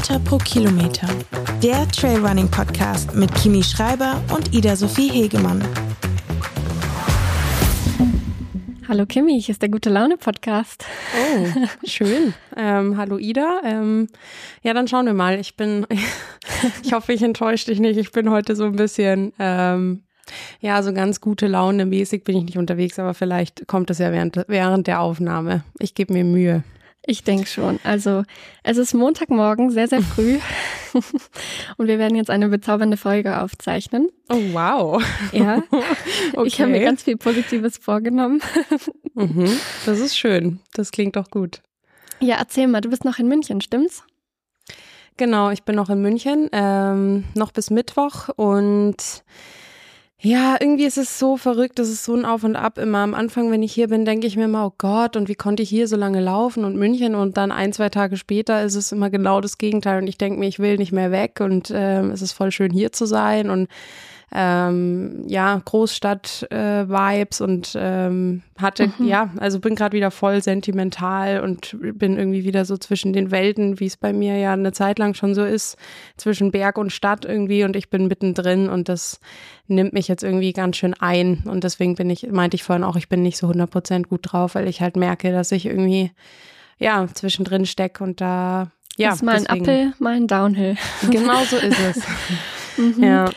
Höhenmeter pro Kilometer. Der Trailrunning Podcast mit Kimi Schreiber und Ida Sophie Hegemann. Hallo Kimi, hier ist der Gute Laune Podcast. Oh, schön. ähm, hallo Ida. Ähm, ja, dann schauen wir mal. Ich bin, ich hoffe, ich enttäusche dich nicht. Ich bin heute so ein bisschen, ähm, ja, so ganz gute Laune mäßig bin ich nicht unterwegs, aber vielleicht kommt das ja während, während der Aufnahme. Ich gebe mir Mühe. Ich denke schon. Also es ist Montagmorgen, sehr, sehr früh. und wir werden jetzt eine bezaubernde Folge aufzeichnen. Oh, wow. Ja. Okay. Ich habe mir ganz viel Positives vorgenommen. mhm. Das ist schön. Das klingt doch gut. Ja, erzähl mal, du bist noch in München, stimmt's? Genau, ich bin noch in München, ähm, noch bis Mittwoch und ja, irgendwie ist es so verrückt, das ist so ein Auf und Ab immer. Am Anfang, wenn ich hier bin, denke ich mir immer, oh Gott, und wie konnte ich hier so lange laufen und München? Und dann ein, zwei Tage später ist es immer genau das Gegenteil. Und ich denke mir, ich will nicht mehr weg und äh, es ist voll schön hier zu sein. Und ähm, ja, Großstadt-Vibes äh, und ähm, hatte, mhm. ja, also bin gerade wieder voll sentimental und bin irgendwie wieder so zwischen den Welten, wie es bei mir ja eine Zeit lang schon so ist, zwischen Berg und Stadt irgendwie und ich bin mittendrin und das nimmt mich jetzt irgendwie ganz schön ein und deswegen bin ich, meinte ich vorhin auch, ich bin nicht so 100% gut drauf, weil ich halt merke, dass ich irgendwie, ja, zwischendrin stecke und da, ja. Ist mal ein Uphill, mal ein Downhill. Genau so ist es. mhm. Ja.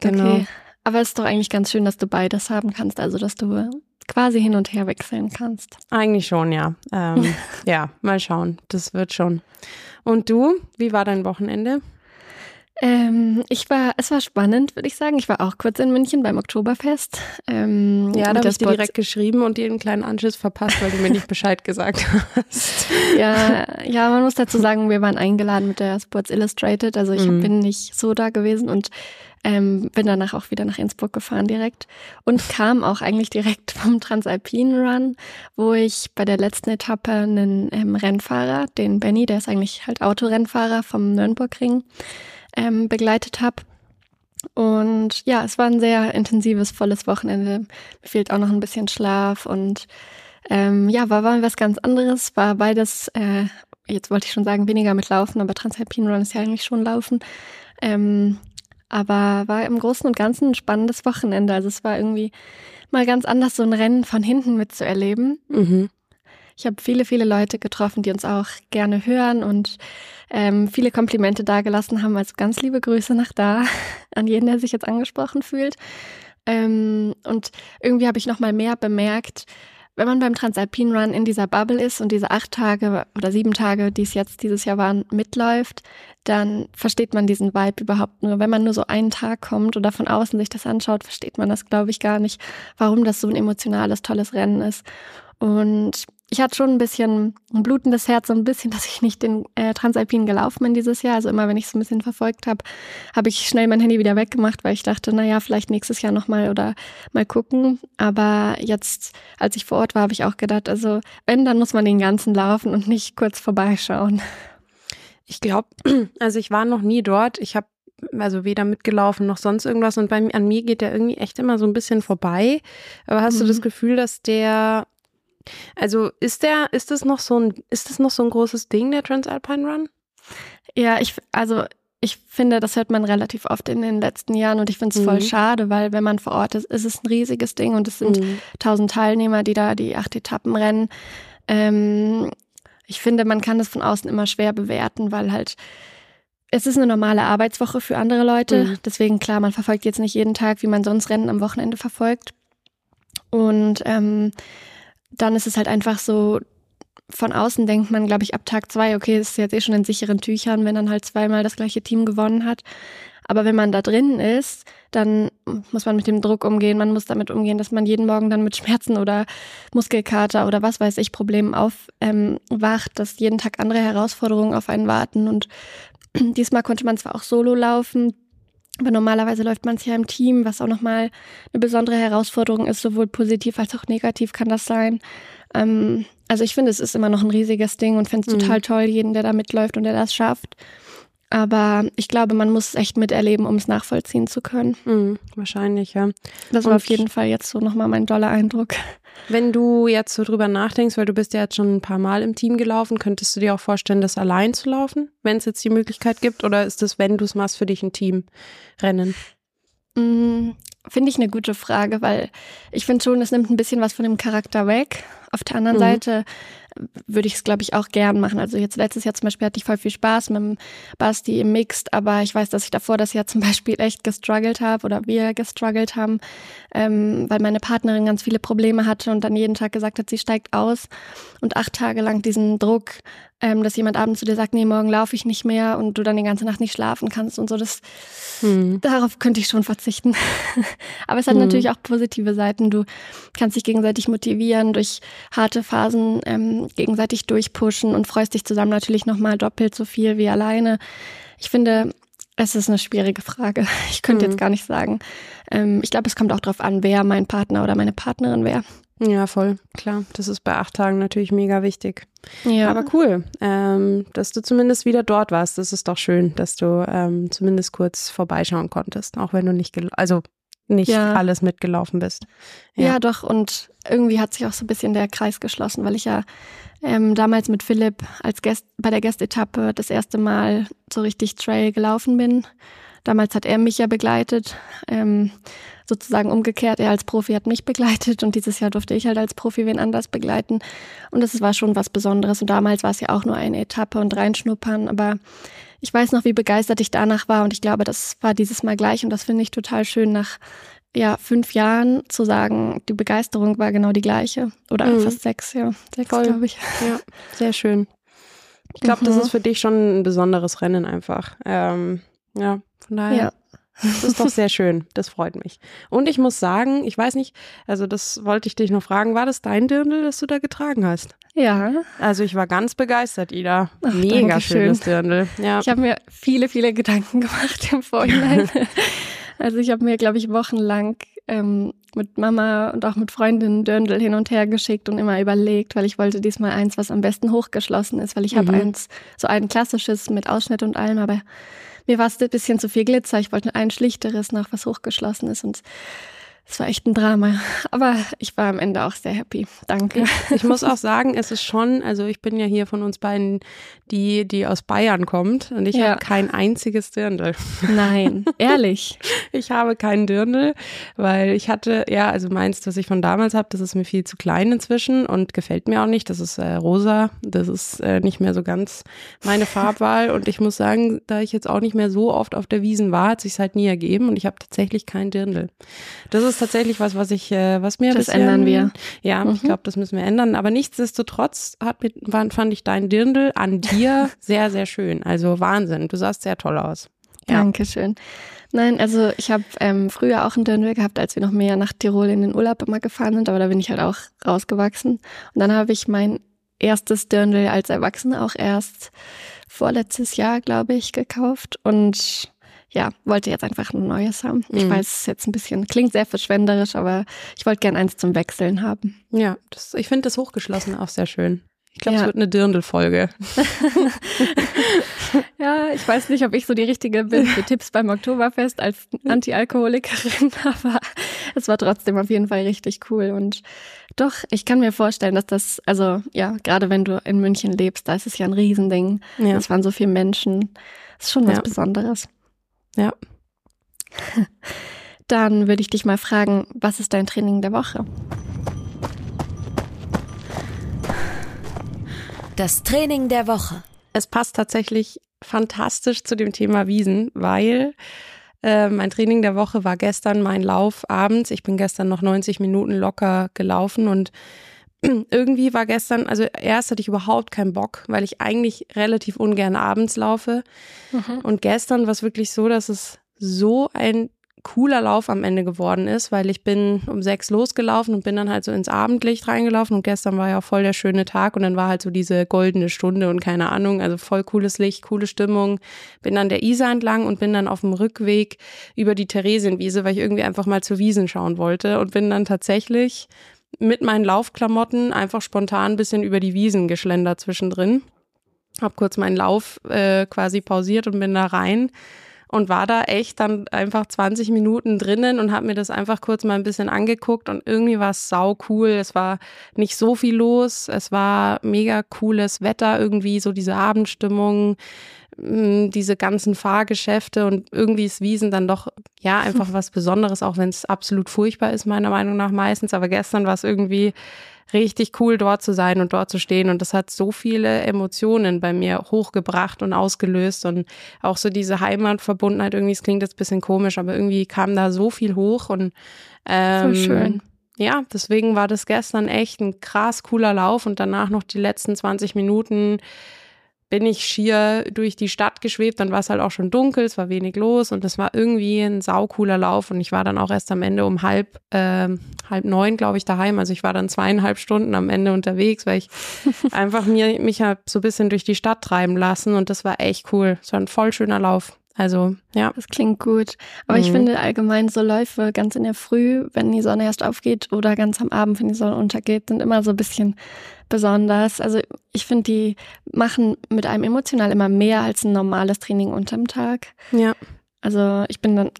Genau. Okay. Aber es ist doch eigentlich ganz schön, dass du beides haben kannst, also dass du quasi hin und her wechseln kannst. Eigentlich schon, ja. Ähm, ja, mal schauen. Das wird schon. Und du, wie war dein Wochenende? Ähm, ich war, es war spannend, würde ich sagen. Ich war auch kurz in München beim Oktoberfest. Ähm, ja, da habe ich dir direkt geschrieben und dir einen kleinen Anschiss verpasst, weil du mir nicht Bescheid gesagt hast. Ja, ja, man muss dazu sagen, wir waren eingeladen mit der Sports Illustrated. Also ich mhm. bin nicht so da gewesen und ähm, bin danach auch wieder nach Innsbruck gefahren direkt und kam auch eigentlich direkt vom Transalpine Run, wo ich bei der letzten Etappe einen ähm, Rennfahrer, den Benny, der ist eigentlich halt Autorennfahrer vom Nürnbergring, ähm, begleitet habe. Und ja, es war ein sehr intensives, volles Wochenende. Mir fehlt auch noch ein bisschen Schlaf und ähm, ja, war, war was ganz anderes. War beides, äh, jetzt wollte ich schon sagen, weniger mit Laufen, aber Transalpine Run ist ja eigentlich schon Laufen. Ähm, aber war im Großen und Ganzen ein spannendes Wochenende. Also es war irgendwie mal ganz anders, so ein Rennen von hinten mitzuerleben. Mhm. Ich habe viele, viele Leute getroffen, die uns auch gerne hören und ähm, viele Komplimente dagelassen haben. Also ganz liebe Grüße nach da an jeden, der sich jetzt angesprochen fühlt. Ähm, und irgendwie habe ich noch mal mehr bemerkt, wenn man beim Transalpine Run in dieser Bubble ist und diese acht Tage oder sieben Tage, die es jetzt dieses Jahr waren, mitläuft, dann versteht man diesen Vibe überhaupt nur. Wenn man nur so einen Tag kommt oder von außen sich das anschaut, versteht man das, glaube ich, gar nicht, warum das so ein emotionales, tolles Rennen ist. Und ich hatte schon ein bisschen ein blutendes Herz, so ein bisschen, dass ich nicht den äh, Transalpinen gelaufen bin dieses Jahr. Also immer, wenn ich es ein bisschen verfolgt habe, habe ich schnell mein Handy wieder weggemacht, weil ich dachte, naja, vielleicht nächstes Jahr nochmal oder mal gucken. Aber jetzt, als ich vor Ort war, habe ich auch gedacht, also wenn, dann muss man den ganzen laufen und nicht kurz vorbeischauen. Ich glaube, also ich war noch nie dort. Ich habe also weder mitgelaufen noch sonst irgendwas. Und bei, an mir geht der irgendwie echt immer so ein bisschen vorbei. Aber hast mhm. du das Gefühl, dass der also ist der, ist das noch so ein, ist das noch so ein großes Ding, der Transalpine Run? Ja, ich, also ich finde, das hört man relativ oft in den letzten Jahren und ich finde es mhm. voll schade, weil wenn man vor Ort ist, ist es ein riesiges Ding und es sind mhm. tausend mhm. Teilnehmer, die da die acht Etappen rennen. Ähm, ich finde, man kann das von außen immer schwer bewerten, weil halt es ist eine normale Arbeitswoche für andere Leute. Mhm. Deswegen klar, man verfolgt jetzt nicht jeden Tag, wie man sonst Rennen am Wochenende verfolgt. Und ähm, dann ist es halt einfach so, von außen denkt man, glaube ich, ab Tag zwei, okay, ist jetzt eh schon in sicheren Tüchern, wenn dann halt zweimal das gleiche Team gewonnen hat. Aber wenn man da drin ist, dann muss man mit dem Druck umgehen. Man muss damit umgehen, dass man jeden Morgen dann mit Schmerzen oder Muskelkater oder was weiß ich Problemen aufwacht, ähm, dass jeden Tag andere Herausforderungen auf einen warten. Und diesmal konnte man zwar auch solo laufen, aber normalerweise läuft man es ja im Team, was auch nochmal eine besondere Herausforderung ist, sowohl positiv als auch negativ kann das sein. Ähm, also ich finde, es ist immer noch ein riesiges Ding und finde es mhm. total toll, jeden, der da mitläuft und der das schafft. Aber ich glaube, man muss es echt miterleben, um es nachvollziehen zu können. Mhm, wahrscheinlich, ja. Das war auf jeden Fall jetzt so nochmal mein doller Eindruck. Wenn du jetzt so drüber nachdenkst, weil du bist ja jetzt schon ein paar Mal im Team gelaufen, könntest du dir auch vorstellen, das allein zu laufen, wenn es jetzt die Möglichkeit gibt? Oder ist das, wenn du es machst, für dich ein Teamrennen? Mm, Finde ich eine gute Frage, weil ich finde schon, es nimmt ein bisschen was von dem Charakter weg. Auf der anderen mhm. Seite würde ich es, glaube ich, auch gern machen. Also jetzt letztes Jahr zum Beispiel hatte ich voll viel Spaß mit dem Basti im Mixed, aber ich weiß, dass ich davor das Jahr zum Beispiel echt gestruggelt habe oder wir gestruggelt haben, ähm, weil meine Partnerin ganz viele Probleme hatte und dann jeden Tag gesagt hat, sie steigt aus und acht Tage lang diesen Druck ähm, dass jemand abends zu dir sagt, nee, morgen laufe ich nicht mehr und du dann die ganze Nacht nicht schlafen kannst und so. Das, hm. Darauf könnte ich schon verzichten. Aber es hat hm. natürlich auch positive Seiten. Du kannst dich gegenseitig motivieren, durch harte Phasen ähm, gegenseitig durchpushen und freust dich zusammen natürlich nochmal doppelt so viel wie alleine. Ich finde, es ist eine schwierige Frage. Ich könnte hm. jetzt gar nicht sagen. Ähm, ich glaube, es kommt auch darauf an, wer mein Partner oder meine Partnerin wäre. Ja, voll, klar. Das ist bei acht Tagen natürlich mega wichtig. Ja. Aber cool, ähm, dass du zumindest wieder dort warst. Das ist doch schön, dass du ähm, zumindest kurz vorbeischauen konntest, auch wenn du nicht, also nicht ja. alles mitgelaufen bist. Ja. ja. doch. Und irgendwie hat sich auch so ein bisschen der Kreis geschlossen, weil ich ja ähm, damals mit Philipp als Gast bei der Gastetappe das erste Mal so richtig Trail gelaufen bin. Damals hat er mich ja begleitet. Ähm, sozusagen umgekehrt. Er als Profi hat mich begleitet und dieses Jahr durfte ich halt als Profi wen anders begleiten. Und das war schon was Besonderes. Und damals war es ja auch nur eine Etappe und reinschnuppern. Aber ich weiß noch, wie begeistert ich danach war. Und ich glaube, das war dieses Mal gleich. Und das finde ich total schön, nach ja, fünf Jahren zu sagen, die Begeisterung war genau die gleiche. Oder mhm. fast sechs, ja. Sechs, glaube ich. Ja, sehr schön. Ich glaube, mhm. das ist für dich schon ein besonderes Rennen einfach. Ähm, ja, von daher. Ja. Das ist doch sehr schön. Das freut mich. Und ich muss sagen, ich weiß nicht, also das wollte ich dich noch fragen, war das dein Dirndl, das du da getragen hast? Ja. Also ich war ganz begeistert, Ida. Ach, Mega schönes Dirndl. Ja. Ich habe mir viele, viele Gedanken gemacht im Vorhinein. also ich habe mir, glaube ich, wochenlang ähm, mit Mama und auch mit Freundinnen Dirndl hin und her geschickt und immer überlegt, weil ich wollte diesmal eins, was am besten hochgeschlossen ist, weil ich mhm. habe eins, so ein klassisches mit Ausschnitt und allem, aber mir war es ein bisschen zu viel Glitzer. Ich wollte ein schlichteres noch, was hochgeschlossen ist. Und es war echt ein Drama. Aber ich war am Ende auch sehr happy. Danke. Ich, muss auch sagen, es ist schon, also ich bin ja hier von uns beiden die, die aus Bayern kommt und ich ja. habe kein einziges Dirndl. Nein, ehrlich. ich habe keinen Dirndl, weil ich hatte, ja, also meins, was ich von damals habe, das ist mir viel zu klein inzwischen und gefällt mir auch nicht. Das ist äh, rosa. Das ist äh, nicht mehr so ganz meine Farbwahl. Und ich muss sagen, da ich jetzt auch nicht mehr so oft auf der Wiesen war, hat sich halt nie ergeben und ich habe tatsächlich keinen Dirndl. Das ist tatsächlich was, was ich, äh, was mir Das bisschen, ändern wir. Ja, mhm. ich glaube, das müssen wir ändern. Aber nichtsdestotrotz hat, fand ich dein Dirndl an dir sehr, sehr schön. Also Wahnsinn. Du sahst sehr toll aus. Ja. Dankeschön. Nein, also ich habe ähm, früher auch ein Dirndl gehabt, als wir noch mehr nach Tirol in den Urlaub immer gefahren sind, aber da bin ich halt auch rausgewachsen. Und dann habe ich mein erstes Dirndl als Erwachsene auch erst vorletztes Jahr, glaube ich, gekauft. Und ja, wollte jetzt einfach ein neues haben. Ich mhm. weiß, es ist jetzt ein bisschen, klingt sehr verschwenderisch, aber ich wollte gern eins zum Wechseln haben. Ja, das, ich finde das Hochgeschlossene auch sehr schön. Ich glaube, ja. es wird eine Dirndl-Folge. ja, ich weiß nicht, ob ich so die richtige bin für Tipps beim Oktoberfest als Anti-Alkoholikerin, aber es war trotzdem auf jeden Fall richtig cool. Und doch, ich kann mir vorstellen, dass das, also ja, gerade wenn du in München lebst, da ist es ja ein Riesending. Ja. Es waren so viele Menschen. Das ist schon was ja. Besonderes. Ja. Dann würde ich dich mal fragen, was ist dein Training der Woche? Das Training der Woche. Es passt tatsächlich fantastisch zu dem Thema Wiesen, weil äh, mein Training der Woche war gestern mein Lauf abends. Ich bin gestern noch 90 Minuten locker gelaufen und irgendwie war gestern, also erst hatte ich überhaupt keinen Bock, weil ich eigentlich relativ ungern abends laufe. Mhm. Und gestern war es wirklich so, dass es so ein cooler Lauf am Ende geworden ist, weil ich bin um sechs losgelaufen und bin dann halt so ins Abendlicht reingelaufen und gestern war ja auch voll der schöne Tag und dann war halt so diese goldene Stunde und keine Ahnung, also voll cooles Licht, coole Stimmung. Bin dann der Isar entlang und bin dann auf dem Rückweg über die Theresienwiese, weil ich irgendwie einfach mal zur Wiesen schauen wollte und bin dann tatsächlich mit meinen Laufklamotten einfach spontan ein bisschen über die Wiesen geschlendert zwischendrin. habe kurz meinen Lauf äh, quasi pausiert und bin da rein und war da echt dann einfach 20 Minuten drinnen und habe mir das einfach kurz mal ein bisschen angeguckt und irgendwie war es sau cool. Es war nicht so viel los, es war mega cooles Wetter irgendwie, so diese Abendstimmung, mm, diese ganzen Fahrgeschäfte und irgendwie ist Wiesen dann doch ja einfach was Besonderes, auch wenn es absolut furchtbar ist meiner Meinung nach meistens. Aber gestern war es irgendwie richtig cool, dort zu sein und dort zu stehen. Und das hat so viele Emotionen bei mir hochgebracht und ausgelöst. Und auch so diese Heimatverbundenheit, irgendwie, es klingt jetzt ein bisschen komisch, aber irgendwie kam da so viel hoch und ähm, Voll schön. Ja, deswegen war das gestern echt ein krass cooler Lauf und danach noch die letzten 20 Minuten bin ich schier durch die Stadt geschwebt, dann war es halt auch schon dunkel, es war wenig los und es war irgendwie ein saucooler Lauf und ich war dann auch erst am Ende um halb, äh, halb neun, glaube ich, daheim. Also ich war dann zweieinhalb Stunden am Ende unterwegs, weil ich einfach mir, mich halt so ein bisschen durch die Stadt treiben lassen und das war echt cool. Es war ein voll schöner Lauf. Also, ja. Das klingt gut. Aber mhm. ich finde allgemein so Läufe ganz in der Früh, wenn die Sonne erst aufgeht oder ganz am Abend, wenn die Sonne untergeht, sind immer so ein bisschen besonders. Also ich finde, die machen mit einem emotional immer mehr als ein normales Training unterm Tag. Ja. Also ich bin dann,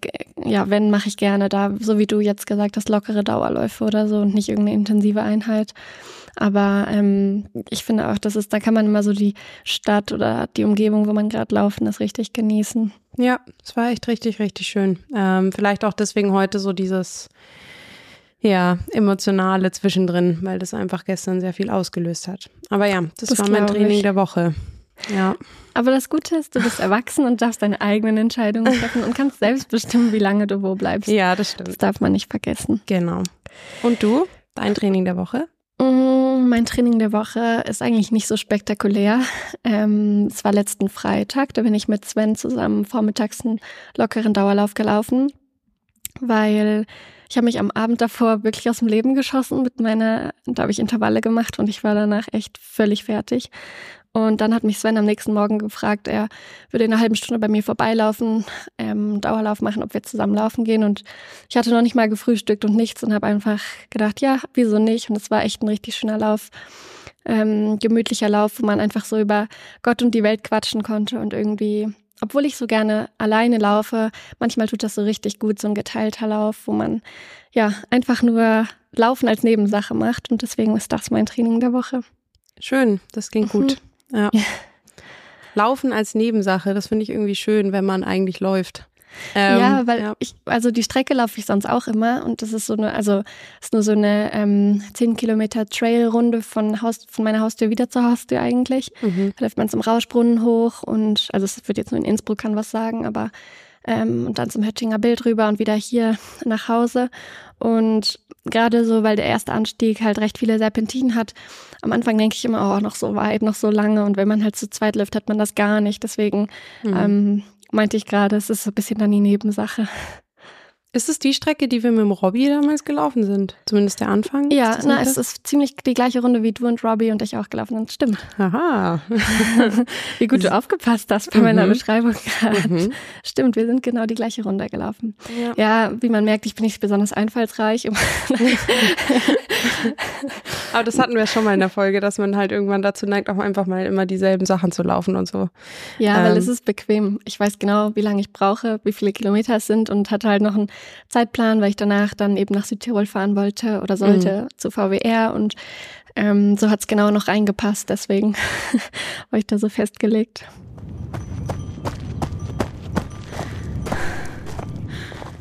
ja, wenn, mache ich gerne da, so wie du jetzt gesagt hast, lockere Dauerläufe oder so und nicht irgendeine intensive Einheit. Aber ähm, ich finde auch, dass es, da kann man immer so die Stadt oder die Umgebung, wo man gerade laufen ist, richtig genießen. Ja, es war echt richtig, richtig schön. Ähm, vielleicht auch deswegen heute so dieses, ja, emotionale zwischendrin, weil das einfach gestern sehr viel ausgelöst hat. Aber ja, das, das war mein Training ich. der Woche. Ja. Aber das Gute ist, du bist erwachsen und darfst deine eigenen Entscheidungen treffen und kannst selbst bestimmen, wie lange du wo bleibst. Ja, das stimmt. Das darf man nicht vergessen. Genau. Und du? Dein Training der Woche? Mm, mein Training der Woche ist eigentlich nicht so spektakulär. Ähm, es war letzten Freitag, da bin ich mit Sven zusammen vormittags einen lockeren Dauerlauf gelaufen, weil ich habe mich am Abend davor wirklich aus dem Leben geschossen mit meiner, da habe ich Intervalle gemacht und ich war danach echt völlig fertig. Und dann hat mich Sven am nächsten Morgen gefragt, er würde in einer halben Stunde bei mir vorbeilaufen, ähm, Dauerlauf machen, ob wir zusammen laufen gehen. Und ich hatte noch nicht mal gefrühstückt und nichts und habe einfach gedacht, ja, wieso nicht? Und es war echt ein richtig schöner Lauf, ähm, gemütlicher Lauf, wo man einfach so über Gott und die Welt quatschen konnte und irgendwie, obwohl ich so gerne alleine laufe, manchmal tut das so richtig gut, so ein geteilter Lauf, wo man ja einfach nur Laufen als Nebensache macht. Und deswegen ist das mein Training der Woche. Schön, das ging gut. Ja. Laufen als Nebensache, das finde ich irgendwie schön, wenn man eigentlich läuft. Ähm, ja, weil ja. ich, also die Strecke laufe ich sonst auch immer und das ist so eine, also ist nur so eine ähm, 10 Kilometer Trailrunde von Haus, von meiner Haustür wieder zur Haustür eigentlich. Mhm. Da läuft man zum Rauschbrunnen hoch und also es wird jetzt nur in Innsbruck kann was sagen, aber ähm, und dann zum Höttinger Bild rüber und wieder hier nach Hause. Und gerade so, weil der erste Anstieg halt recht viele Serpentinen hat, am Anfang denke ich immer, oh, noch so weit, noch so lange. Und wenn man halt zu zweit läuft, hat man das gar nicht. Deswegen mhm. ähm, meinte ich gerade, es ist so ein bisschen dann die Nebensache. Ist es die Strecke, die wir mit dem Robbie damals gelaufen sind? Zumindest der Anfang? Ja, na, es ist ziemlich die gleiche Runde, wie du und Robbie und ich auch gelaufen sind. Stimmt. Aha. wie gut du aufgepasst hast bei meiner mhm. Beschreibung gerade. Mhm. Stimmt, wir sind genau die gleiche Runde gelaufen. Ja. ja, wie man merkt, ich bin nicht besonders einfallsreich. Aber das hatten wir schon mal in der Folge, dass man halt irgendwann dazu neigt, auch einfach mal immer dieselben Sachen zu laufen und so. Ja, ähm. weil es ist bequem. Ich weiß genau, wie lange ich brauche, wie viele Kilometer es sind und hatte halt noch einen Zeitplan, weil ich danach dann eben nach Südtirol fahren wollte oder sollte mhm. zu VWR und ähm, so hat es genau noch reingepasst. Deswegen war ich da so festgelegt.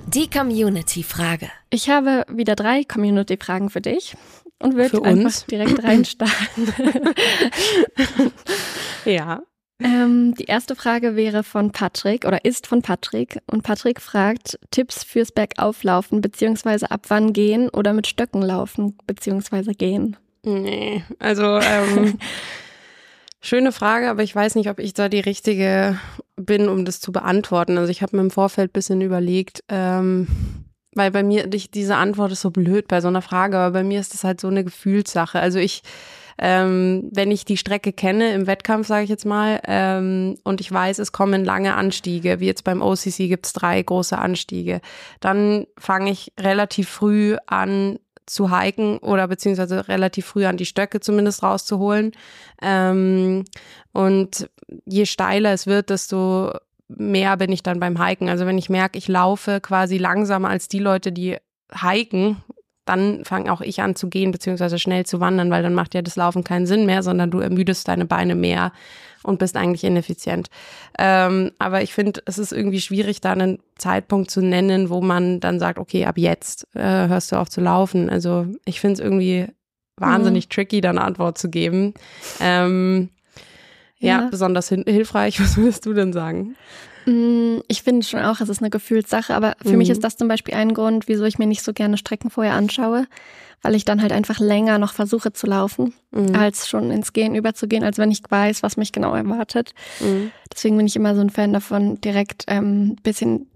Die Community-Frage. Ich habe wieder drei Community-Fragen für dich und würde einfach direkt reinstarten. ja. Ähm, die erste Frage wäre von Patrick oder ist von Patrick. Und Patrick fragt Tipps fürs Bergauflaufen, beziehungsweise ab wann gehen oder mit Stöcken laufen, beziehungsweise gehen. Nee, also ähm, schöne Frage, aber ich weiß nicht, ob ich da die richtige bin, um das zu beantworten. Also ich habe mir im Vorfeld bisschen überlegt, ähm, weil bei mir, diese Antwort ist so blöd bei so einer Frage, aber bei mir ist das halt so eine Gefühlssache. Also ich ähm, wenn ich die Strecke kenne im Wettkampf, sage ich jetzt mal, ähm, und ich weiß, es kommen lange Anstiege, wie jetzt beim OCC gibt's drei große Anstiege, dann fange ich relativ früh an zu hiken oder beziehungsweise relativ früh an die Stöcke zumindest rauszuholen. Ähm, und je steiler es wird, desto mehr bin ich dann beim Hiken. Also wenn ich merke, ich laufe quasi langsamer als die Leute, die hiken, dann fange auch ich an zu gehen, beziehungsweise schnell zu wandern, weil dann macht ja das Laufen keinen Sinn mehr, sondern du ermüdest deine Beine mehr und bist eigentlich ineffizient. Ähm, aber ich finde, es ist irgendwie schwierig, da einen Zeitpunkt zu nennen, wo man dann sagt, okay, ab jetzt äh, hörst du auf zu laufen. Also ich finde es irgendwie wahnsinnig mhm. tricky, da eine Antwort zu geben. Ähm, ja. ja, besonders hilfreich. Was würdest du denn sagen? Mm, ich finde schon auch, es ist eine Gefühlssache, aber für mhm. mich ist das zum Beispiel ein Grund, wieso ich mir nicht so gerne Strecken vorher anschaue, weil ich dann halt einfach länger noch versuche zu laufen, mhm. als schon ins Gehen überzugehen, als wenn ich weiß, was mich genau erwartet. Mhm. Deswegen bin ich immer so ein Fan davon, direkt ähm, bisschen,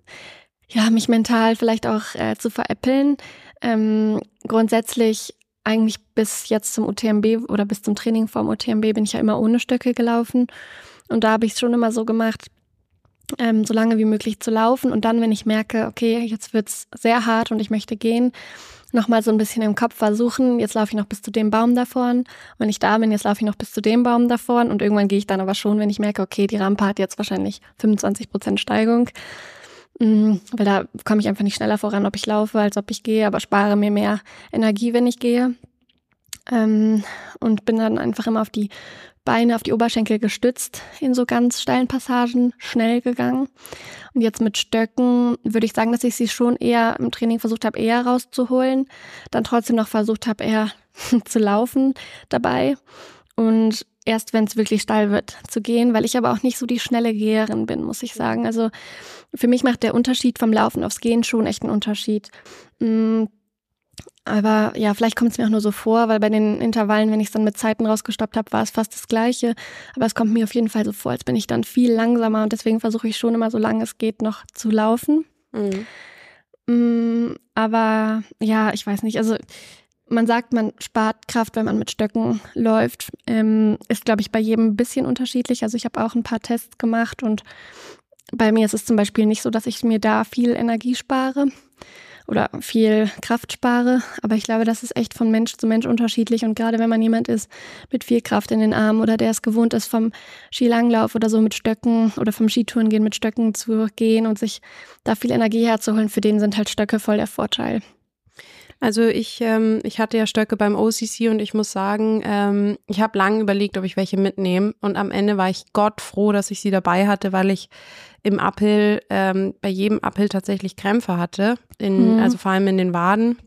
ja, mich mental vielleicht auch äh, zu veräppeln. Ähm, grundsätzlich eigentlich bis jetzt zum UTMB oder bis zum Training vorm UTMB bin ich ja immer ohne Stöcke gelaufen. Und da habe ich es schon immer so gemacht, ähm, so lange wie möglich zu laufen. Und dann, wenn ich merke, okay, jetzt wird's sehr hart und ich möchte gehen, nochmal so ein bisschen im Kopf versuchen, jetzt laufe ich noch bis zu dem Baum da vorn. Wenn ich da bin, jetzt laufe ich noch bis zu dem Baum da vorn. Und irgendwann gehe ich dann aber schon, wenn ich merke, okay, die Rampe hat jetzt wahrscheinlich 25 Prozent Steigung. Mm, weil da komme ich einfach nicht schneller voran, ob ich laufe, als ob ich gehe, aber spare mir mehr Energie, wenn ich gehe. Ähm, und bin dann einfach immer auf die Beine auf die Oberschenkel gestützt in so ganz steilen Passagen, schnell gegangen. Und jetzt mit Stöcken würde ich sagen, dass ich sie schon eher im Training versucht habe, eher rauszuholen, dann trotzdem noch versucht habe, eher zu laufen dabei. Und erst wenn es wirklich steil wird, zu gehen, weil ich aber auch nicht so die schnelle Geherin bin, muss ich sagen. Also für mich macht der Unterschied vom Laufen aufs Gehen schon echt einen Unterschied. Mm, aber ja, vielleicht kommt es mir auch nur so vor, weil bei den Intervallen, wenn ich es dann mit Zeiten rausgestoppt habe, war es fast das Gleiche. Aber es kommt mir auf jeden Fall so vor, als bin ich dann viel langsamer und deswegen versuche ich schon immer, solange es geht, noch zu laufen. Mhm. Mm, aber ja, ich weiß nicht. Also man sagt, man spart Kraft, wenn man mit Stöcken läuft. Ähm, ist, glaube ich, bei jedem ein bisschen unterschiedlich. Also ich habe auch ein paar Tests gemacht und bei mir ist es zum Beispiel nicht so, dass ich mir da viel Energie spare oder viel Kraft spare. Aber ich glaube, das ist echt von Mensch zu Mensch unterschiedlich. Und gerade wenn man jemand ist mit viel Kraft in den Armen oder der es gewohnt ist, vom Skilanglauf oder so mit Stöcken oder vom Skitouren gehen mit Stöcken zu gehen und sich da viel Energie herzuholen, für den sind halt Stöcke voll der Vorteil. Also ich, ähm, ich hatte ja Stöcke beim OCC und ich muss sagen, ähm, ich habe lange überlegt, ob ich welche mitnehme und am Ende war ich Gott froh, dass ich sie dabei hatte, weil ich im Uphill ähm, bei jedem Uphill tatsächlich Krämpfe hatte, in, mhm. also vor allem in den Waden.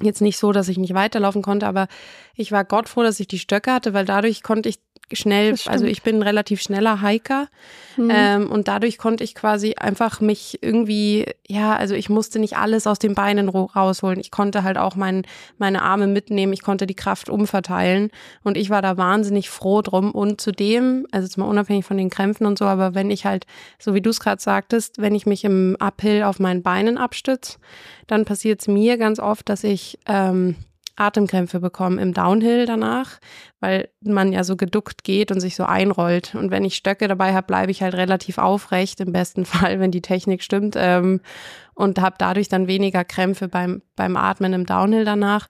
Jetzt nicht so, dass ich nicht weiterlaufen konnte, aber ich war Gott froh, dass ich die Stöcke hatte, weil dadurch konnte ich schnell, also ich bin ein relativ schneller Hiker mhm. ähm, und dadurch konnte ich quasi einfach mich irgendwie, ja, also ich musste nicht alles aus den Beinen rausholen. Ich konnte halt auch mein, meine Arme mitnehmen, ich konnte die Kraft umverteilen und ich war da wahnsinnig froh drum. Und zudem, also jetzt mal unabhängig von den Krämpfen und so, aber wenn ich halt, so wie du es gerade sagtest, wenn ich mich im Uphill auf meinen Beinen abstütze, dann passiert es mir ganz oft, dass ich ähm, Atemkrämpfe bekommen im Downhill danach, weil man ja so geduckt geht und sich so einrollt. Und wenn ich Stöcke dabei habe, bleibe ich halt relativ aufrecht, im besten Fall, wenn die Technik stimmt, ähm, und habe dadurch dann weniger Krämpfe beim, beim Atmen im Downhill danach.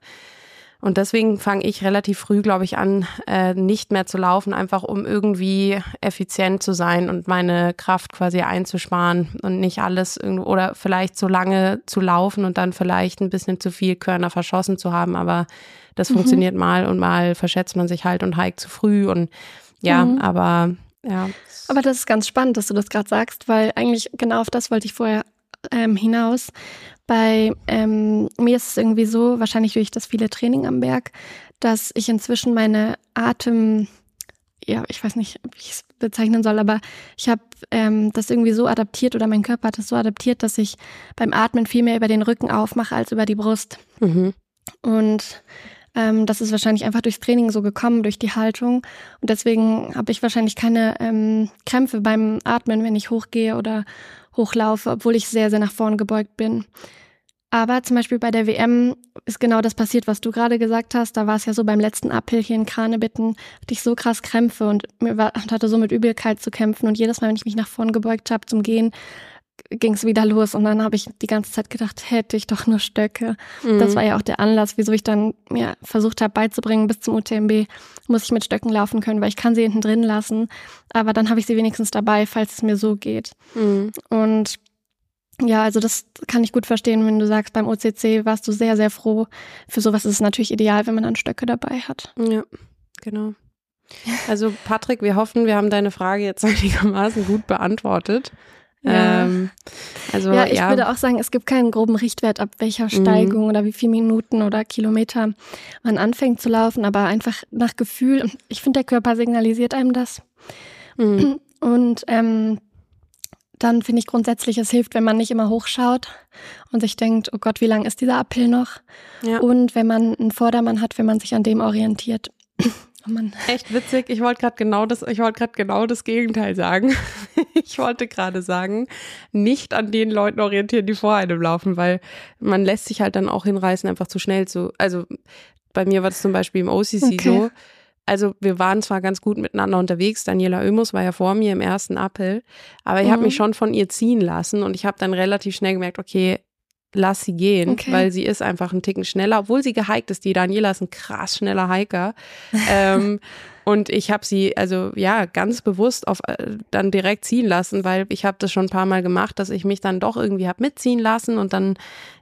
Und deswegen fange ich relativ früh, glaube ich, an, äh, nicht mehr zu laufen, einfach um irgendwie effizient zu sein und meine Kraft quasi einzusparen und nicht alles irgendwo oder vielleicht so lange zu laufen und dann vielleicht ein bisschen zu viel Körner verschossen zu haben. Aber das mhm. funktioniert mal und mal verschätzt man sich halt und hike zu früh und ja, mhm. aber ja. Aber das ist ganz spannend, dass du das gerade sagst, weil eigentlich genau auf das wollte ich vorher ähm, hinaus. Bei ähm, mir ist es irgendwie so, wahrscheinlich durch das viele Training am Berg, dass ich inzwischen meine Atem, ja, ich weiß nicht, wie ich es bezeichnen soll, aber ich habe ähm, das irgendwie so adaptiert oder mein Körper hat das so adaptiert, dass ich beim Atmen viel mehr über den Rücken aufmache als über die Brust. Mhm. Und ähm, das ist wahrscheinlich einfach durchs Training so gekommen, durch die Haltung. Und deswegen habe ich wahrscheinlich keine ähm, Krämpfe beim Atmen, wenn ich hochgehe oder hochlaufe, obwohl ich sehr, sehr nach vorn gebeugt bin. Aber zum Beispiel bei der WM ist genau das passiert, was du gerade gesagt hast. Da war es ja so beim letzten Uphill hier in Kranebitten, hatte ich so krass Krämpfe und war, hatte so mit Übelkeit zu kämpfen. Und jedes Mal, wenn ich mich nach vorn gebeugt habe zum Gehen, ging es wieder los und dann habe ich die ganze Zeit gedacht, hätte ich doch nur Stöcke. Mhm. Das war ja auch der Anlass, wieso ich dann ja, versucht habe beizubringen, bis zum UTMB muss ich mit Stöcken laufen können, weil ich kann sie hinten drin lassen, aber dann habe ich sie wenigstens dabei, falls es mir so geht. Mhm. Und ja, also das kann ich gut verstehen, wenn du sagst, beim OCC warst du sehr, sehr froh. Für sowas ist es natürlich ideal, wenn man dann Stöcke dabei hat. Ja, genau. Also Patrick, wir hoffen, wir haben deine Frage jetzt einigermaßen gut beantwortet. Ja. Ähm, also, ja, ich ja. würde auch sagen, es gibt keinen groben Richtwert, ab welcher Steigung mhm. oder wie viele Minuten oder Kilometer man anfängt zu laufen, aber einfach nach Gefühl. Ich finde, der Körper signalisiert einem das. Mhm. Und ähm, dann finde ich grundsätzlich, es hilft, wenn man nicht immer hochschaut und sich denkt, oh Gott, wie lang ist dieser Uphill noch? Ja. Und wenn man einen Vordermann hat, wenn man sich an dem orientiert. Oh Mann. Echt witzig. Ich wollte gerade genau das, ich wollte gerade genau das Gegenteil sagen. ich wollte gerade sagen, nicht an den Leuten orientieren, die vor einem laufen, weil man lässt sich halt dann auch hinreißen, einfach zu schnell zu. Also bei mir war das zum Beispiel im OCC okay. so. Also wir waren zwar ganz gut miteinander unterwegs. Daniela Oemus war ja vor mir im ersten Appell, aber ich mhm. habe mich schon von ihr ziehen lassen und ich habe dann relativ schnell gemerkt, okay, lass sie gehen, okay. weil sie ist einfach ein Ticken schneller, obwohl sie gehiked ist. Die Daniela ist ein krass schneller Hiker. ähm, und ich habe sie also ja ganz bewusst auf äh, dann direkt ziehen lassen, weil ich habe das schon ein paar Mal gemacht, dass ich mich dann doch irgendwie habe mitziehen lassen und dann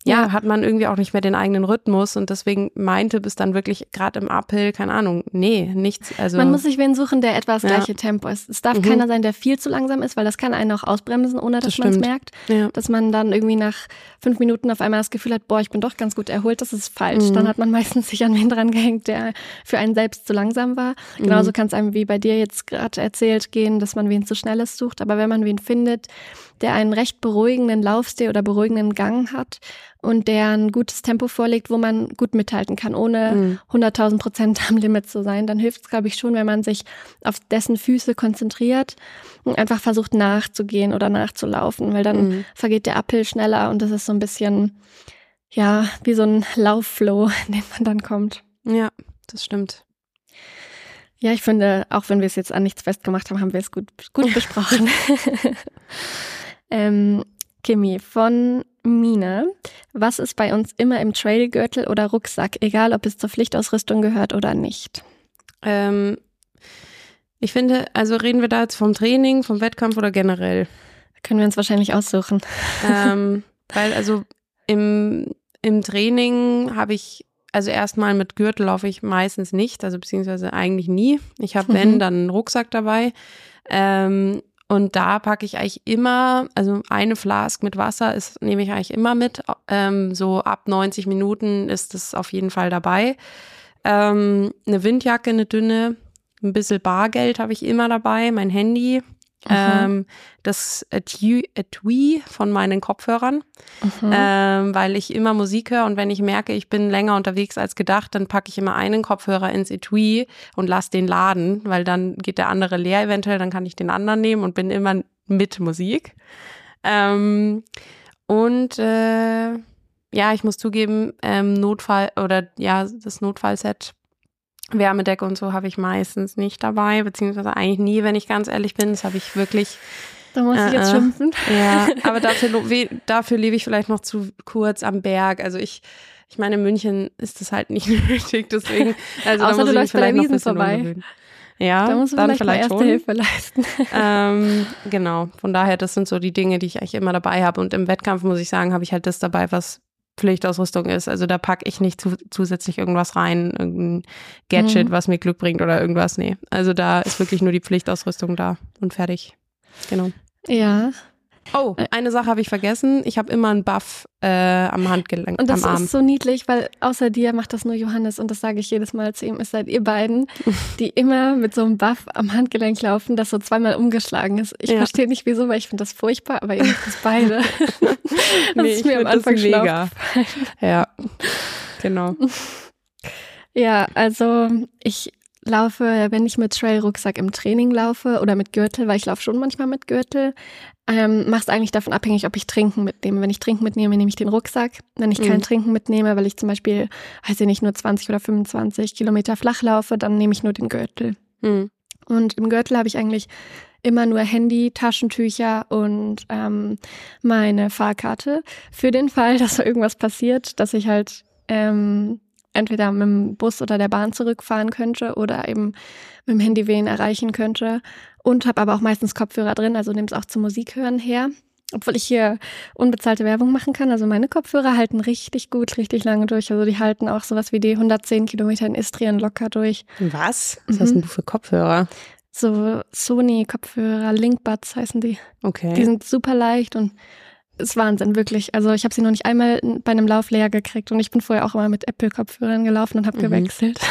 ja, ja, hat man irgendwie auch nicht mehr den eigenen Rhythmus und deswegen meinte bis dann wirklich gerade im Uphill, keine Ahnung, nee, nichts. Also man muss sich wen suchen, der etwas ja. gleiche Tempo ist. Es darf mhm. keiner sein, der viel zu langsam ist, weil das kann einen auch ausbremsen, ohne dass das man es merkt. Ja. Dass man dann irgendwie nach fünf Minuten auf einmal das Gefühl hat, boah, ich bin doch ganz gut erholt, das ist falsch. Mhm. Dann hat man meistens sich an wen dran gehängt, der für einen selbst zu langsam war. Mhm. Genauso kann es einem wie bei dir jetzt gerade erzählt gehen, dass man wen zu schnelles sucht. Aber wenn man wen findet, der einen recht beruhigenden Laufstil oder beruhigenden Gang hat und der ein gutes Tempo vorlegt, wo man gut mithalten kann, ohne mhm. 100.000 Prozent am Limit zu sein, dann hilft es, glaube ich, schon, wenn man sich auf dessen Füße konzentriert und einfach versucht nachzugehen oder nachzulaufen, weil dann mhm. vergeht der Uphill schneller und das ist so ein bisschen, ja, wie so ein Laufflow, in den man dann kommt. Ja, das stimmt. Ja, ich finde, auch wenn wir es jetzt an nichts festgemacht haben, haben wir es gut, gut besprochen. ähm, Kimi, von Mina. Was ist bei uns immer im Trailgürtel oder Rucksack, egal ob es zur Pflichtausrüstung gehört oder nicht? Ähm, ich finde, also reden wir da jetzt vom Training, vom Wettkampf oder generell? Können wir uns wahrscheinlich aussuchen. Ähm, weil also im, im Training habe ich, also erstmal mit Gürtel laufe ich meistens nicht, also beziehungsweise eigentlich nie. Ich habe, wenn, mhm. dann einen Rucksack dabei. Ähm, und da packe ich eigentlich immer, also eine Flask mit Wasser ist, nehme ich eigentlich immer mit. Ähm, so ab 90 Minuten ist es auf jeden Fall dabei. Ähm, eine Windjacke, eine dünne, ein bisschen Bargeld habe ich immer dabei, mein Handy, ähm, das Etui, Etui von meinen Kopfhörern, mhm. ähm, weil ich immer Musik höre und wenn ich merke, ich bin länger unterwegs als gedacht, dann packe ich immer einen Kopfhörer ins Etui und lasse den laden, weil dann geht der andere leer eventuell, dann kann ich den anderen nehmen und bin immer mit Musik. Ähm, und äh, ja, ich muss zugeben, ähm, Notfall oder ja, das Notfallset Wärmedecke und so habe ich meistens nicht dabei, beziehungsweise eigentlich nie, wenn ich ganz ehrlich bin. Das habe ich wirklich. Da muss äh, ich jetzt äh, schimpfen. Ja, aber dafür, dafür lebe ich vielleicht noch zu kurz am Berg. Also ich, ich meine, in München ist das halt nicht nötig, deswegen. Also Außer da muss du läufst vielleicht bei der Wiesen vorbei. Umgewöhnen. Ja, da muss man dann vielleicht, vielleicht erste schon. Hilfe leisten. Ähm, genau, von daher, das sind so die Dinge, die ich eigentlich immer dabei habe. Und im Wettkampf muss ich sagen, habe ich halt das dabei, was Pflichtausrüstung ist. Also da packe ich nicht zu, zusätzlich irgendwas rein, irgendein Gadget, mhm. was mir Glück bringt oder irgendwas. Nee. Also da ist wirklich nur die Pflichtausrüstung da und fertig. Genau. Ja, Oh, äh. eine Sache habe ich vergessen. Ich habe immer einen Buff äh, am Handgelenk, Und das ist so niedlich, weil außer dir macht das nur Johannes und das sage ich jedes Mal zu ihm. Es seid ihr beiden, die immer mit so einem Buff am Handgelenk laufen, das so zweimal umgeschlagen ist. Ich ja. verstehe nicht wieso, weil ich finde das furchtbar, aber ihr macht das beide. das nee, ist mir am Anfang das mega. Ja, genau. Ja, also ich laufe, wenn ich mit Trail-Rucksack im Training laufe oder mit Gürtel, weil ich laufe schon manchmal mit Gürtel, ähm, machst eigentlich davon abhängig, ob ich Trinken mitnehme. Wenn ich Trinken mitnehme, nehme ich den Rucksack. Wenn ich mhm. kein Trinken mitnehme, weil ich zum Beispiel, weiß ich nicht, nur 20 oder 25 Kilometer flach laufe, dann nehme ich nur den Gürtel. Mhm. Und im Gürtel habe ich eigentlich immer nur Handy, Taschentücher und ähm, meine Fahrkarte für den Fall, dass da irgendwas passiert, dass ich halt ähm, entweder mit dem Bus oder der Bahn zurückfahren könnte oder eben mit dem Handy wen erreichen könnte. Und habe aber auch meistens Kopfhörer drin, also nehme es auch zum Musikhören her. Obwohl ich hier unbezahlte Werbung machen kann. Also meine Kopfhörer halten richtig gut, richtig lange durch. Also die halten auch sowas wie die 110 Kilometer in Istrien locker durch. Was? Was mhm. hast denn du für Kopfhörer? So Sony-Kopfhörer, Linkbuds heißen die. Okay. Die sind super leicht und ist Wahnsinn, wirklich. Also ich habe sie noch nicht einmal bei einem Lauf leer gekriegt und ich bin vorher auch immer mit Apple-Kopfhörern gelaufen und habe mhm. gewechselt.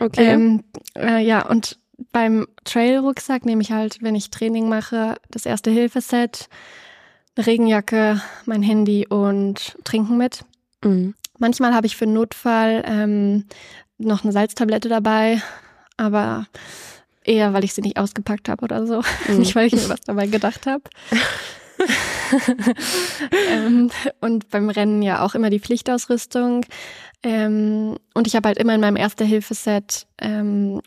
Okay. Ähm, äh, ja, und beim Trail-Rucksack nehme ich halt, wenn ich Training mache, das erste Hilfeset, eine Regenjacke, mein Handy und Trinken mit. Mhm. Manchmal habe ich für Notfall ähm, noch eine Salztablette dabei, aber eher, weil ich sie nicht ausgepackt habe oder so. Mhm. Nicht, weil ich mir was dabei gedacht habe. ähm, und beim Rennen ja auch immer die Pflichtausrüstung. Ähm, und ich habe halt immer in meinem Erste-Hilfe-Set ähm,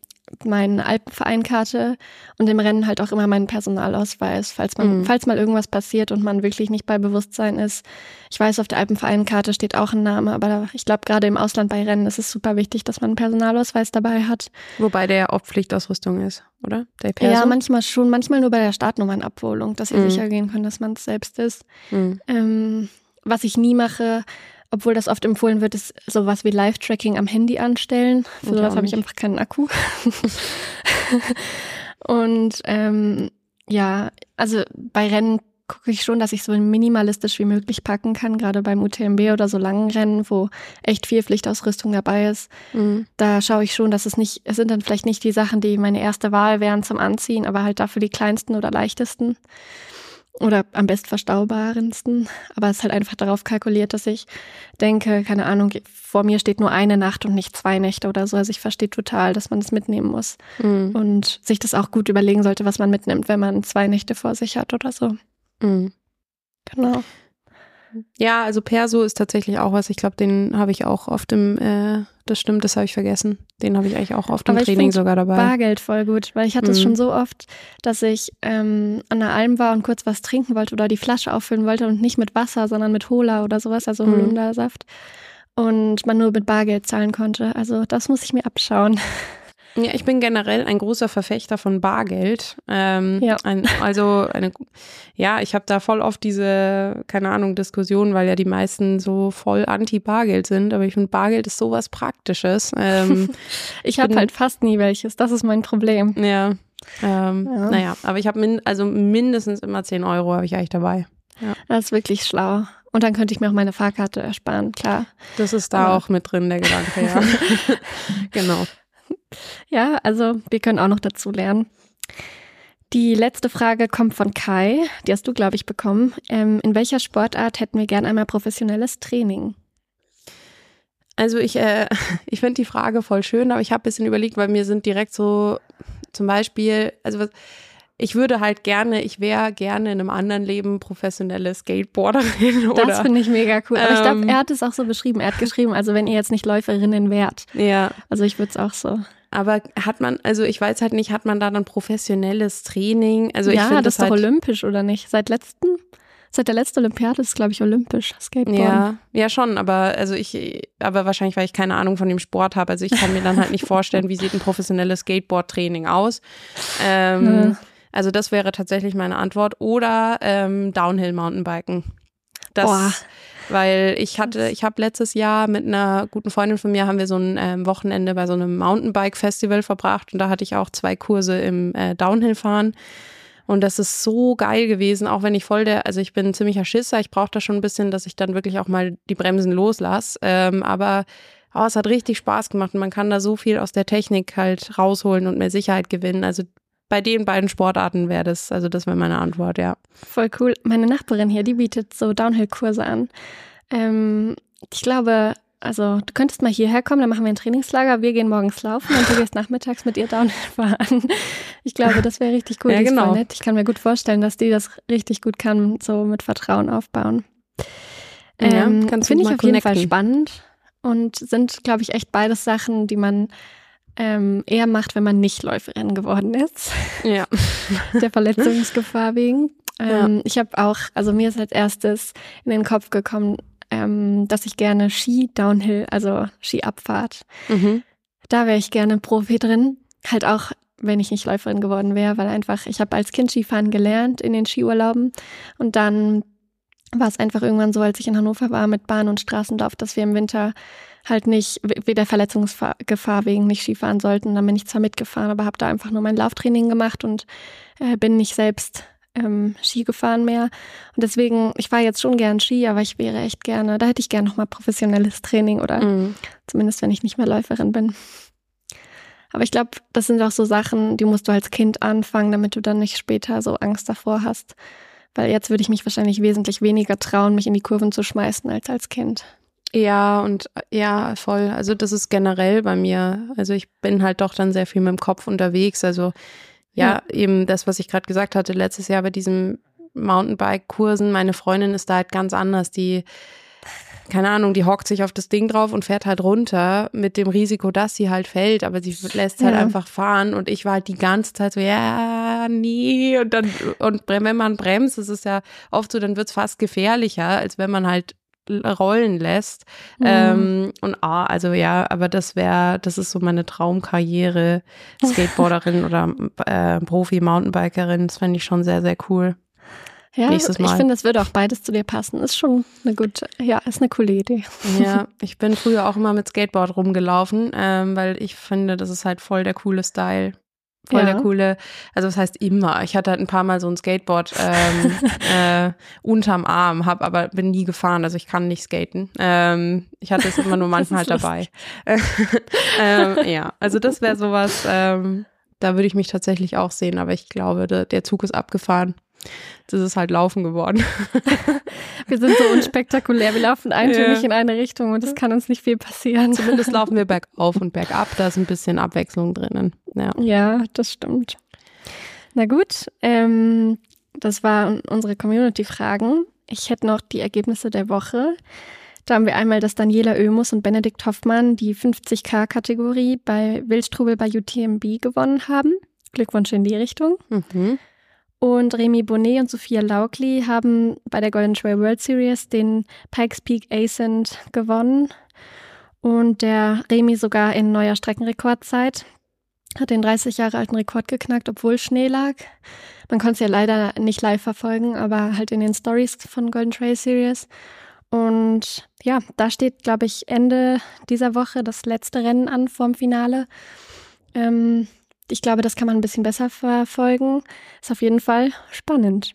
meine Alpenvereinkarte und im Rennen halt auch immer meinen Personalausweis, falls man, mhm. falls mal irgendwas passiert und man wirklich nicht bei Bewusstsein ist. Ich weiß, auf der Alpenvereinkarte steht auch ein Name, aber ich glaube, gerade im Ausland bei Rennen ist es super wichtig, dass man einen Personalausweis dabei hat. Wobei der ja auch Pflichtausrüstung ist, oder? Der Perso? Ja, manchmal schon, manchmal nur bei der Startnummernabholung, dass sie mhm. sicher gehen können, dass man es selbst ist. Mhm. Ähm, was ich nie mache, obwohl das oft empfohlen wird, ist sowas wie Live-Tracking am Handy anstellen. Für sowas habe ich einfach keinen Akku. und ähm, ja, also bei Rennen gucke ich schon, dass ich so minimalistisch wie möglich packen kann, gerade beim UTMB oder so langen Rennen, wo echt viel Pflichtausrüstung dabei ist. Mhm. Da schaue ich schon, dass es nicht, es sind dann vielleicht nicht die Sachen, die meine erste Wahl wären zum Anziehen, aber halt dafür die kleinsten oder leichtesten oder am best verstaubarensten. Aber es ist halt einfach darauf kalkuliert, dass ich denke, keine Ahnung, vor mir steht nur eine Nacht und nicht zwei Nächte oder so. Also ich verstehe total, dass man das mitnehmen muss mhm. und sich das auch gut überlegen sollte, was man mitnimmt, wenn man zwei Nächte vor sich hat oder so. Mhm. Genau. Ja, also Perso ist tatsächlich auch was. Ich glaube, den habe ich auch oft im, äh, das stimmt, das habe ich vergessen. Den habe ich eigentlich auch oft im Aber Training sogar dabei. Bargeld voll gut, weil ich hatte es mhm. schon so oft, dass ich ähm, an der Alm war und kurz was trinken wollte oder die Flasche auffüllen wollte und nicht mit Wasser, sondern mit Hola oder sowas, also mhm. Holundersaft. Und man nur mit Bargeld zahlen konnte. Also das muss ich mir abschauen. Ja, ich bin generell ein großer Verfechter von Bargeld. Ähm, ja. Ein, also eine, ja, ich habe da voll oft diese, keine Ahnung, Diskussion, weil ja die meisten so voll anti-Bargeld sind. Aber ich finde, Bargeld ist sowas Praktisches. Ähm, ich habe halt fast nie welches. Das ist mein Problem. Ja. Ähm, ja. Naja, aber ich habe min also mindestens immer 10 Euro habe ich eigentlich dabei. Ja. Das ist wirklich schlau. Und dann könnte ich mir auch meine Fahrkarte ersparen, klar. Das ist da aber auch mit drin, der Gedanke, ja. genau. Ja, also wir können auch noch dazu lernen. Die letzte Frage kommt von Kai. Die hast du, glaube ich, bekommen. Ähm, in welcher Sportart hätten wir gern einmal professionelles Training? Also ich, äh, ich finde die Frage voll schön, aber ich habe ein bisschen überlegt, weil mir sind direkt so zum Beispiel, also was, ich würde halt gerne, ich wäre gerne in einem anderen Leben professionelle Skateboarderin. Oder, das finde ich mega cool. Aber ähm, ich glaube, er hat es auch so beschrieben. Er hat geschrieben, also wenn ihr jetzt nicht Läuferinnen wärt. Ja. Also ich würde es auch so. Aber hat man, also ich weiß halt nicht, hat man da dann professionelles Training? Also ja, ich finde das, das ist halt, doch olympisch oder nicht? Seit letzten? Seit der letzten Olympiade ist, glaube ich, olympisch Skateboarden. Ja, ja schon, aber also ich, aber wahrscheinlich, weil ich keine Ahnung von dem Sport habe. Also ich kann mir dann halt nicht vorstellen, wie sieht ein professionelles Skateboard-Training aus. Ähm, ja. Also das wäre tatsächlich meine Antwort. Oder ähm, Downhill-Mountainbiken. Das, Boah. Weil ich hatte, ich habe letztes Jahr mit einer guten Freundin von mir haben wir so ein ähm, Wochenende bei so einem Mountainbike-Festival verbracht und da hatte ich auch zwei Kurse im äh, Downhill-Fahren. Und das ist so geil gewesen, auch wenn ich voll der, also ich bin ein ziemlicher Schisser, ich brauche da schon ein bisschen, dass ich dann wirklich auch mal die Bremsen loslasse. Ähm, aber oh, es hat richtig Spaß gemacht und man kann da so viel aus der Technik halt rausholen und mehr Sicherheit gewinnen. Also bei den beiden Sportarten wäre das, also das wäre meine Antwort, ja. Voll cool. Meine Nachbarin hier, die bietet so Downhill-Kurse an. Ähm, ich glaube, also du könntest mal hierher kommen, dann machen wir ein Trainingslager, wir gehen morgens laufen und du gehst nachmittags mit ihr Downhill fahren. Ich glaube, das wäre richtig cool. Ja, genau. nett. Ich kann mir gut vorstellen, dass die das richtig gut kann, so mit Vertrauen aufbauen. Ähm, ja, Finde ich auf connecten. jeden Fall spannend und sind, glaube ich, echt beides Sachen, die man ähm, eher macht, wenn man nicht Läuferin geworden ist. Ja. Der Verletzungsgefahr wegen. Ähm, ja. Ich habe auch, also mir ist als erstes in den Kopf gekommen, ähm, dass ich gerne Ski Downhill, also Skiabfahrt, mhm. da wäre ich gerne Profi drin. Halt auch, wenn ich nicht Läuferin geworden wäre, weil einfach, ich habe als Kind Skifahren gelernt in den Skiurlauben und dann war es einfach irgendwann so, als ich in Hannover war mit Bahn- und Straßenlauf, dass wir im Winter halt nicht weder Verletzungsgefahr wegen nicht Skifahren sollten. Dann bin ich zwar mitgefahren, aber habe da einfach nur mein Lauftraining gemacht und äh, bin nicht selbst ähm, Ski gefahren mehr. Und deswegen, ich fahre jetzt schon gern Ski, aber ich wäre echt gerne, da hätte ich gerne nochmal professionelles Training oder mhm. zumindest, wenn ich nicht mehr Läuferin bin. Aber ich glaube, das sind auch so Sachen, die musst du als Kind anfangen, damit du dann nicht später so Angst davor hast. Weil jetzt würde ich mich wahrscheinlich wesentlich weniger trauen, mich in die Kurven zu schmeißen als als Kind. Ja, und ja, voll. Also das ist generell bei mir. Also ich bin halt doch dann sehr viel mit dem Kopf unterwegs. Also ja, ja. eben das, was ich gerade gesagt hatte, letztes Jahr bei diesem Mountainbike-Kursen, meine Freundin ist da halt ganz anders. Die, keine Ahnung, die hockt sich auf das Ding drauf und fährt halt runter mit dem Risiko, dass sie halt fällt, aber sie lässt halt ja. einfach fahren und ich war halt die ganze Zeit so, ja, nee, und dann, und wenn man bremst, das ist ja oft so, dann wird's fast gefährlicher, als wenn man halt rollen lässt. Mhm. Ähm, und ah, also ja, aber das wäre, das ist so meine Traumkarriere, Skateboarderin oder äh, Profi-Mountainbikerin. Das fände ich schon sehr, sehr cool. Ja, Nächstes Mal. ich finde, das würde auch beides zu dir passen. Ist schon eine gute, ja, ist eine coole Idee. Ja, ich bin früher auch immer mit Skateboard rumgelaufen, ähm, weil ich finde, das ist halt voll der coole Style. Voll ja. der coole, also das heißt immer. Ich hatte halt ein paar Mal so ein Skateboard ähm, äh, unterm Arm, hab aber bin nie gefahren, also ich kann nicht skaten. Ähm, ich hatte es immer nur manchmal halt dabei. ähm, ja, also das wäre sowas, ähm, da würde ich mich tatsächlich auch sehen, aber ich glaube, der, der Zug ist abgefahren. Das ist halt Laufen geworden. wir sind so unspektakulär. Wir laufen eintönig ja. in eine Richtung und es kann uns nicht viel passieren. Zumindest laufen wir bergauf und bergab. Da ist ein bisschen Abwechslung drinnen. Ja, ja das stimmt. Na gut, ähm, das waren unsere Community-Fragen. Ich hätte noch die Ergebnisse der Woche. Da haben wir einmal, dass Daniela Oemus und Benedikt Hoffmann die 50k-Kategorie bei Wildstrubel bei UTMB gewonnen haben. Glückwunsch in die Richtung. Mhm. Und Remy Bonnet und Sophia Laukli haben bei der Golden Trail World Series den Pikes Peak Ascent gewonnen. Und der Remy sogar in neuer Streckenrekordzeit. Hat den 30 Jahre alten Rekord geknackt, obwohl Schnee lag. Man konnte es ja leider nicht live verfolgen, aber halt in den Stories von Golden Trail Series. Und ja, da steht, glaube ich, Ende dieser Woche das letzte Rennen an vorm Finale. Ähm, ich glaube, das kann man ein bisschen besser verfolgen. Ist auf jeden Fall spannend.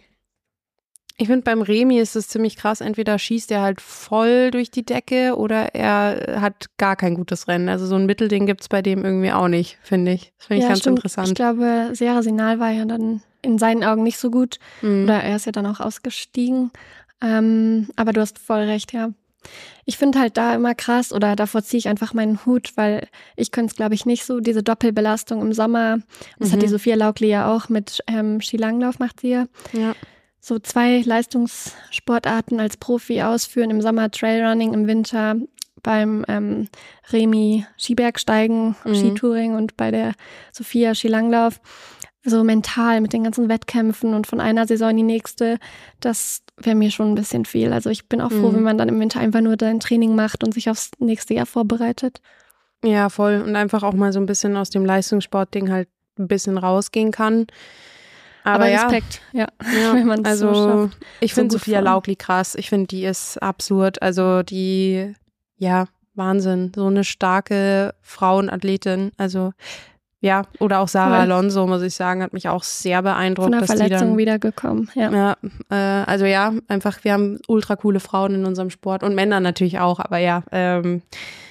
Ich finde, beim Remi ist es ziemlich krass. Entweder schießt er halt voll durch die Decke oder er hat gar kein gutes Rennen. Also so ein Mittelding gibt es bei dem irgendwie auch nicht, finde ich. Das finde ich ja, ganz stimmt. interessant. Ich glaube, Sierra Sinal war ja dann in seinen Augen nicht so gut. Mhm. Oder er ist ja dann auch ausgestiegen. Ähm, aber du hast voll recht, ja. Ich finde halt da immer krass oder davor ziehe ich einfach meinen Hut, weil ich könnte es, glaube ich, nicht so, diese Doppelbelastung im Sommer. Das mhm. hat die mhm. Sophia Laukli ja auch mit ähm, Skilanglauf macht sie ja. ja. So zwei Leistungssportarten als Profi ausführen, im Sommer Trailrunning, im Winter beim ähm, Remi Skibergsteigen, mhm. Skitouring und bei der Sophia Skilanglauf so mental mit den ganzen Wettkämpfen und von einer Saison in die nächste, das wäre mir schon ein bisschen viel. Also ich bin auch froh, mhm. wenn man dann im Winter einfach nur sein Training macht und sich aufs nächste Jahr vorbereitet. Ja, voll. Und einfach auch mal so ein bisschen aus dem Leistungssportding halt ein bisschen rausgehen kann. Aber, Aber ja, Respekt, ja, ja wenn man also so schafft. Ich finde so Sophia Laukli krass. Ich finde, die ist absurd. Also die, ja, Wahnsinn. So eine starke Frauenathletin. Also ja, oder auch Sarah Voll. Alonso, muss ich sagen, hat mich auch sehr beeindruckt. Von der Verletzung dann, wiedergekommen, ja. Ja, äh, also ja, einfach, wir haben ultra coole Frauen in unserem Sport und Männer natürlich auch, aber ja, ähm,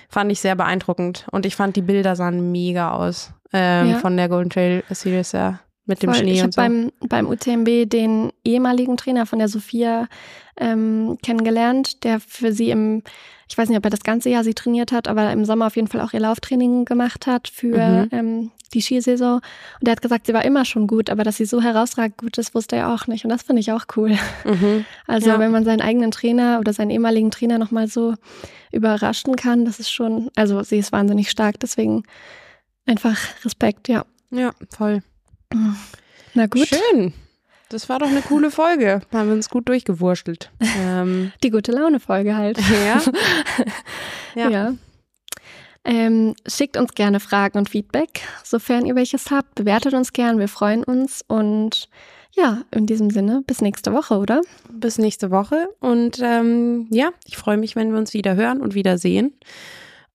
fand ich sehr beeindruckend. Und ich fand, die Bilder sahen mega aus ähm, ja. von der Golden Trail Series, ja. Mit dem Voll. Schnee ich und so. beim, beim UTMB den ehemaligen Trainer von der Sophia ähm, kennengelernt, der für sie im ich weiß nicht, ob er das ganze Jahr sie trainiert hat, aber im Sommer auf jeden Fall auch ihr Lauftraining gemacht hat für mhm. ähm, die Skisaison. Und er hat gesagt, sie war immer schon gut, aber dass sie so herausragend gut ist, wusste er auch nicht. Und das finde ich auch cool. Mhm. Also ja. wenn man seinen eigenen Trainer oder seinen ehemaligen Trainer nochmal so überraschen kann, das ist schon, also sie ist wahnsinnig stark, deswegen einfach Respekt, ja. Ja, voll. Na gut. Schön. Das war doch eine coole Folge. Haben wir uns gut durchgewurschtelt. Ähm, Die gute Laune-Folge halt. ja. Ja. Ja. Ähm, schickt uns gerne Fragen und Feedback, sofern ihr welches habt. Bewertet uns gern, wir freuen uns. Und ja, in diesem Sinne, bis nächste Woche, oder? Bis nächste Woche. Und ähm, ja, ich freue mich, wenn wir uns wieder hören und wieder sehen.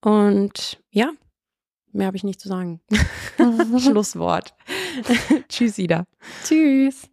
Und ja, mehr habe ich nicht zu sagen. Schlusswort. Tschüss, Ida. Tschüss.